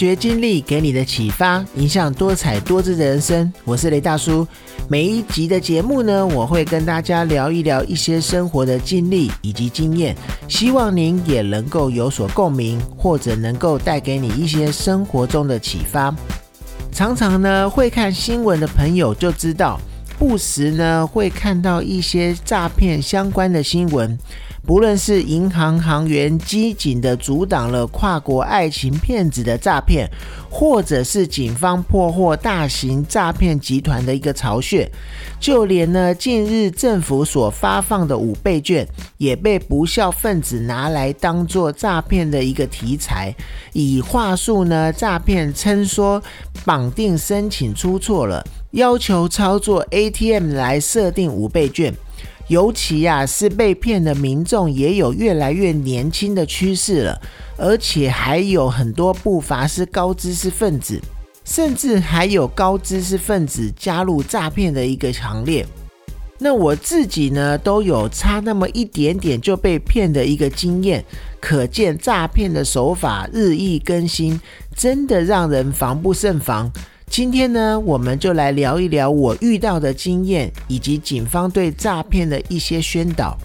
学经历给你的启发，影响多彩多姿的人生。我是雷大叔。每一集的节目呢，我会跟大家聊一聊一些生活的经历以及经验，希望您也能够有所共鸣，或者能够带给你一些生活中的启发。常常呢，会看新闻的朋友就知道，不时呢会看到一些诈骗相关的新闻。不论是银行行员机警的阻挡了跨国爱情骗子的诈骗，或者是警方破获大型诈骗集团的一个巢穴，就连呢近日政府所发放的五倍券，也被不孝分子拿来当做诈骗的一个题材，以话术呢诈骗称说绑定申请出错了，要求操作 ATM 来设定五倍券。尤其呀，是被骗的民众也有越来越年轻的趋势了，而且还有很多不乏是高知识分子，甚至还有高知识分子加入诈骗的一个行列。那我自己呢，都有差那么一点点就被骗的一个经验，可见诈骗的手法日益更新，真的让人防不胜防。今天呢，我们就来聊一聊我遇到的经验，以及警方对诈骗的一些宣导。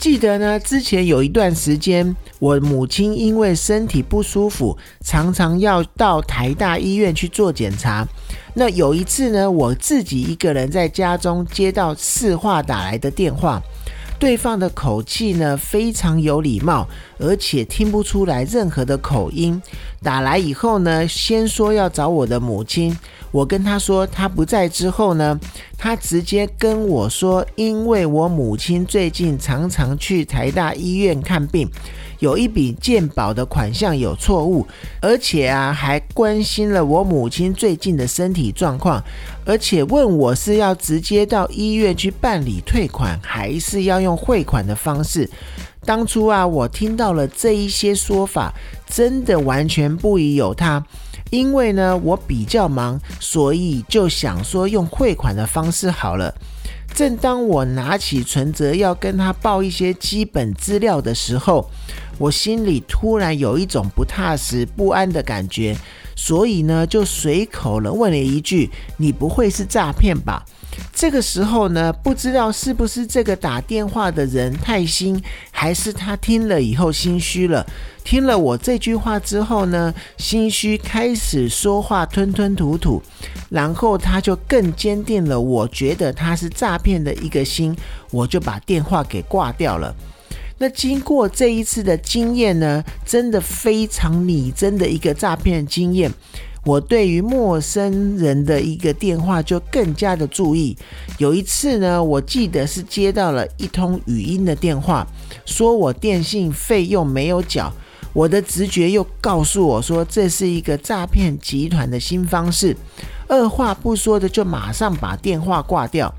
记得呢，之前有一段时间，我母亲因为身体不舒服，常常要到台大医院去做检查。那有一次呢，我自己一个人在家中接到市话打来的电话。对方的口气呢非常有礼貌，而且听不出来任何的口音。打来以后呢，先说要找我的母亲。我跟他说他不在之后呢，他直接跟我说，因为我母亲最近常常去台大医院看病。有一笔鉴保的款项有错误，而且啊还关心了我母亲最近的身体状况，而且问我是要直接到医院去办理退款，还是要用汇款的方式。当初啊我听到了这一些说法，真的完全不疑有他，因为呢我比较忙，所以就想说用汇款的方式好了。正当我拿起存折要跟他报一些基本资料的时候，我心里突然有一种不踏实、不安的感觉，所以呢，就随口了问了一句：“你不会是诈骗吧？”这个时候呢，不知道是不是这个打电话的人太心，还是他听了以后心虚了。听了我这句话之后呢，心虚开始说话吞吞吐吐，然后他就更坚定了我觉得他是诈骗的一个心，我就把电话给挂掉了。那经过这一次的经验呢，真的非常拟真的一个诈骗经验。我对于陌生人的一个电话就更加的注意。有一次呢，我记得是接到了一通语音的电话，说我电信费用没有缴。我的直觉又告诉我说，这是一个诈骗集团的新方式。二话不说的就马上把电话挂掉。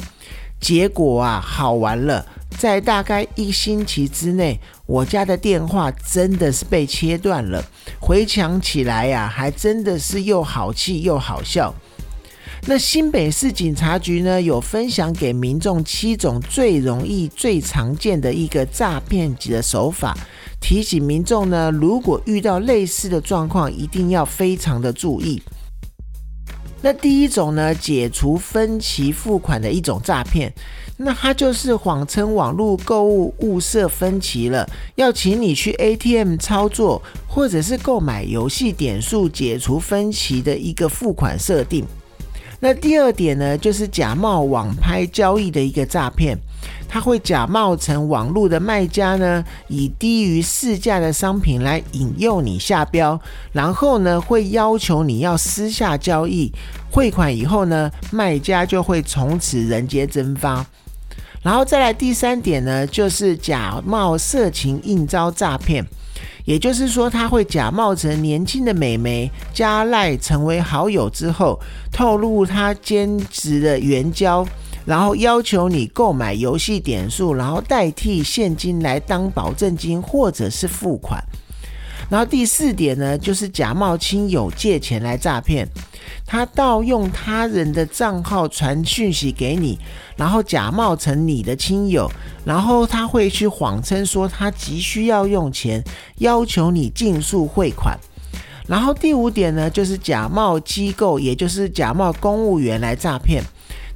结果啊，好玩了。在大概一星期之内，我家的电话真的是被切断了。回想起来呀，还真的是又好气又好笑。那新北市警察局呢，有分享给民众七种最容易、最常见的一个诈骗级的手法，提醒民众呢，如果遇到类似的状况，一定要非常的注意。那第一种呢，解除分期付款的一种诈骗，那它就是谎称网络购物物色分期了，要请你去 ATM 操作，或者是购买游戏点数解除分期的一个付款设定。那第二点呢，就是假冒网拍交易的一个诈骗。他会假冒成网络的卖家呢，以低于市价的商品来引诱你下标，然后呢会要求你要私下交易汇款以后呢，卖家就会从此人间蒸发。然后再来第三点呢，就是假冒色情应招诈骗，也就是说他会假冒成年轻的美眉加赖成为好友之后，透露他兼职的援交。然后要求你购买游戏点数，然后代替现金来当保证金或者是付款。然后第四点呢，就是假冒亲友借钱来诈骗。他盗用他人的账号传讯息给你，然后假冒成你的亲友，然后他会去谎称说他急需要用钱，要求你尽速汇款。然后第五点呢，就是假冒机构，也就是假冒公务员来诈骗。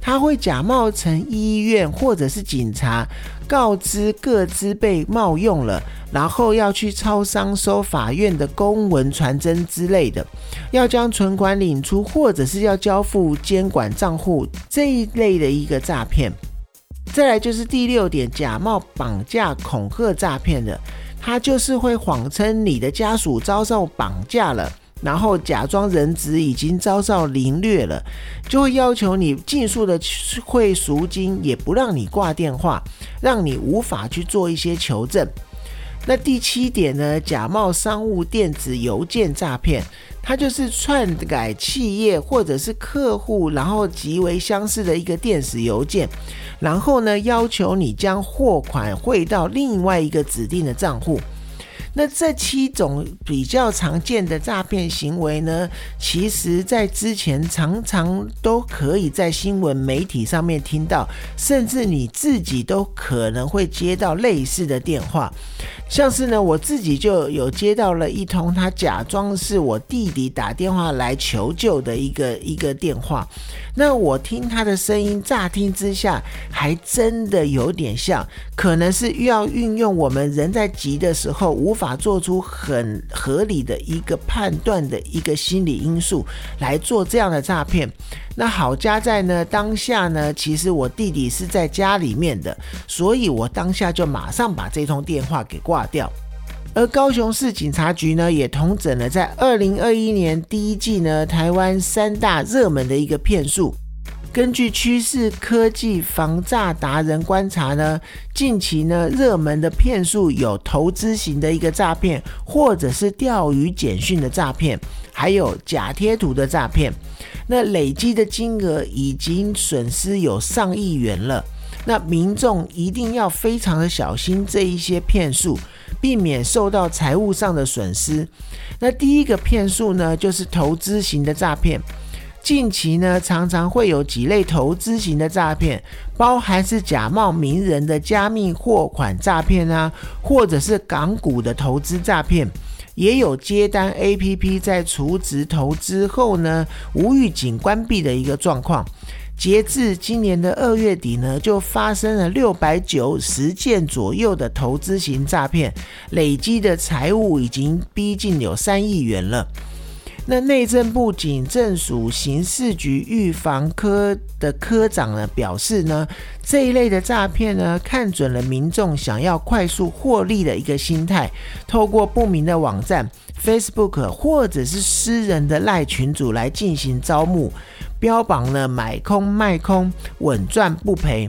他会假冒成医院或者是警察，告知各资被冒用了，然后要去超商收法院的公文传真之类的，要将存款领出，或者是要交付监管账户这一类的一个诈骗。再来就是第六点，假冒绑架恐吓诈骗的，他就是会谎称你的家属遭受绑架了。然后假装人质已经遭到凌虐了，就会要求你尽数的汇赎金，也不让你挂电话，让你无法去做一些求证。那第七点呢？假冒商务电子邮件诈骗，它就是篡改企业或者是客户，然后极为相似的一个电子邮件，然后呢要求你将货款汇到另外一个指定的账户。那这七种比较常见的诈骗行为呢，其实在之前常常都可以在新闻媒体上面听到，甚至你自己都可能会接到类似的电话。像是呢，我自己就有接到了一通，他假装是我弟弟打电话来求救的一个一个电话。那我听他的声音，乍听之下还真的有点像，可能是要运用我们人在急的时候无法法做出很合理的一个判断的一个心理因素来做这样的诈骗。那好加在呢，当下呢，其实我弟弟是在家里面的，所以我当下就马上把这通电话给挂掉。而高雄市警察局呢，也统整了在二零二一年第一季呢，台湾三大热门的一个骗术。根据趋势科技防诈达人观察呢，近期呢热门的骗术有投资型的一个诈骗，或者是钓鱼简讯的诈骗，还有假贴图的诈骗。那累积的金额已经损失有上亿元了。那民众一定要非常的小心这一些骗术。避免受到财务上的损失。那第一个骗术呢，就是投资型的诈骗。近期呢，常常会有几类投资型的诈骗，包含是假冒名人的加密货款诈骗啊，或者是港股的投资诈骗，也有接单 A P P 在储值投资后呢，无预警关闭的一个状况。截至今年的二月底呢，就发生了六百九十件左右的投资型诈骗，累积的财务已经逼近有三亿元了。那内政部警政署刑事局预防科的科长呢表示呢，这一类的诈骗呢，看准了民众想要快速获利的一个心态，透过不明的网站、Facebook 或者是私人的赖群组来进行招募。标榜了买空卖空稳赚不赔、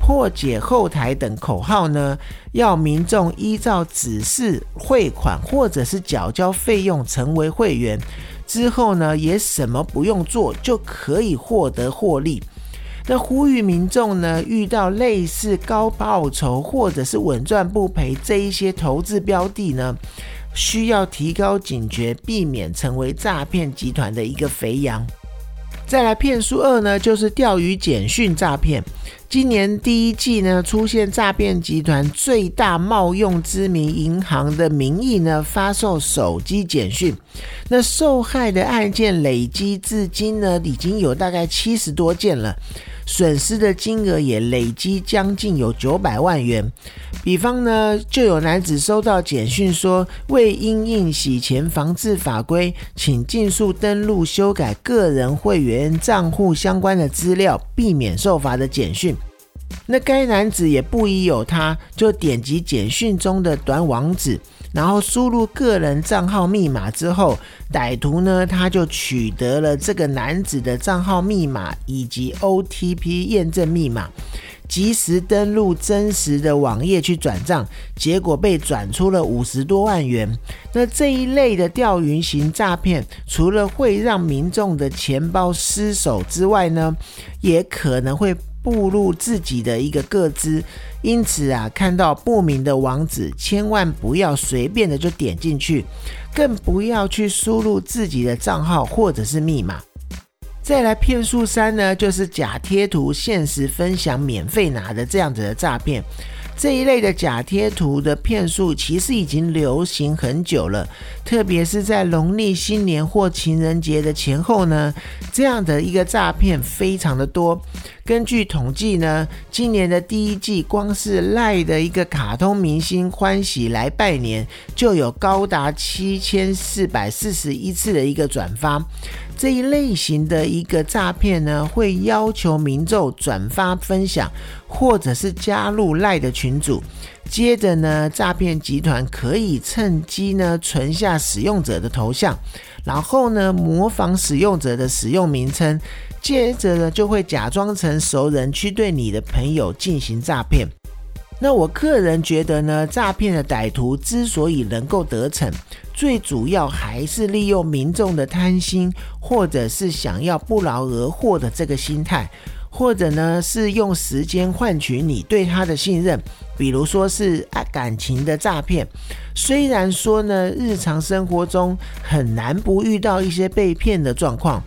破解后台等口号呢，要民众依照指示汇款或者是缴交费用成为会员，之后呢也什么不用做就可以获得获利。那呼吁民众呢，遇到类似高报酬或者是稳赚不赔这一些投资标的呢，需要提高警觉，避免成为诈骗集团的一个肥羊。再来骗术二呢，就是钓鱼简讯诈骗。今年第一季呢，出现诈骗集团最大冒用知名银行的名义呢，发售手机简讯。那受害的案件累积至今呢，已经有大概七十多件了。损失的金额也累积将近有九百万元。比方呢，就有男子收到简讯说，为因应洗钱防治法规，请尽速登录修改个人会员账户相关的资料，避免受罚的简讯。那该男子也不疑有他，就点击简讯中的短网址。然后输入个人账号密码之后，歹徒呢他就取得了这个男子的账号密码以及 OTP 验证密码，及时登录真实的网页去转账，结果被转出了五十多万元。那这一类的钓鱼型诈骗，除了会让民众的钱包失守之外呢，也可能会。步入自己的一个个资，因此啊，看到不明的网址，千万不要随便的就点进去，更不要去输入自己的账号或者是密码。再来骗术三呢，就是假贴图、限时分享、免费拿的这样子的诈骗。这一类的假贴图的骗术其实已经流行很久了，特别是在农历新年或情人节的前后呢，这样的一个诈骗非常的多。根据统计呢，今年的第一季，光是赖的一个卡通明星欢喜来拜年，就有高达七千四百四十一次的一个转发。这一类型的一个诈骗呢，会要求民众转发分享，或者是加入赖的群组。接着呢，诈骗集团可以趁机呢存下使用者的头像，然后呢模仿使用者的使用名称。接着呢，就会假装成熟人去对你的朋友进行诈骗。那我个人觉得呢，诈骗的歹徒之所以能够得逞，最主要还是利用民众的贪心，或者是想要不劳而获的这个心态，或者呢是用时间换取你对他的信任，比如说是感情的诈骗。虽然说呢，日常生活中很难不遇到一些被骗的状况。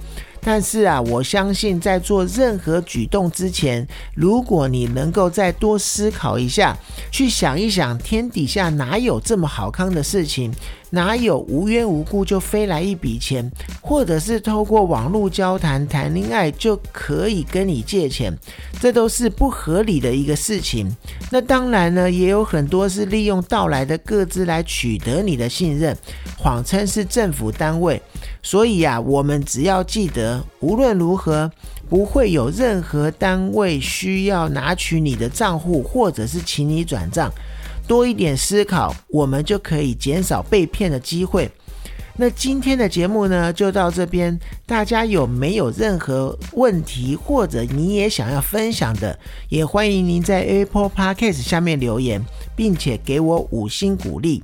但是啊，我相信在做任何举动之前，如果你能够再多思考一下，去想一想，天底下哪有这么好康的事情？哪有无缘无故就飞来一笔钱，或者是透过网络交谈谈恋爱就可以跟你借钱？这都是不合理的一个事情。那当然呢，也有很多是利用到来的各自来取得你的信任，谎称是政府单位。所以呀，我们只要记得，无论如何，不会有任何单位需要拿取你的账户，或者是请你转账。多一点思考，我们就可以减少被骗的机会。那今天的节目呢，就到这边。大家有没有任何问题，或者你也想要分享的，也欢迎您在 Apple Podcast 下面留言，并且给我五星鼓励。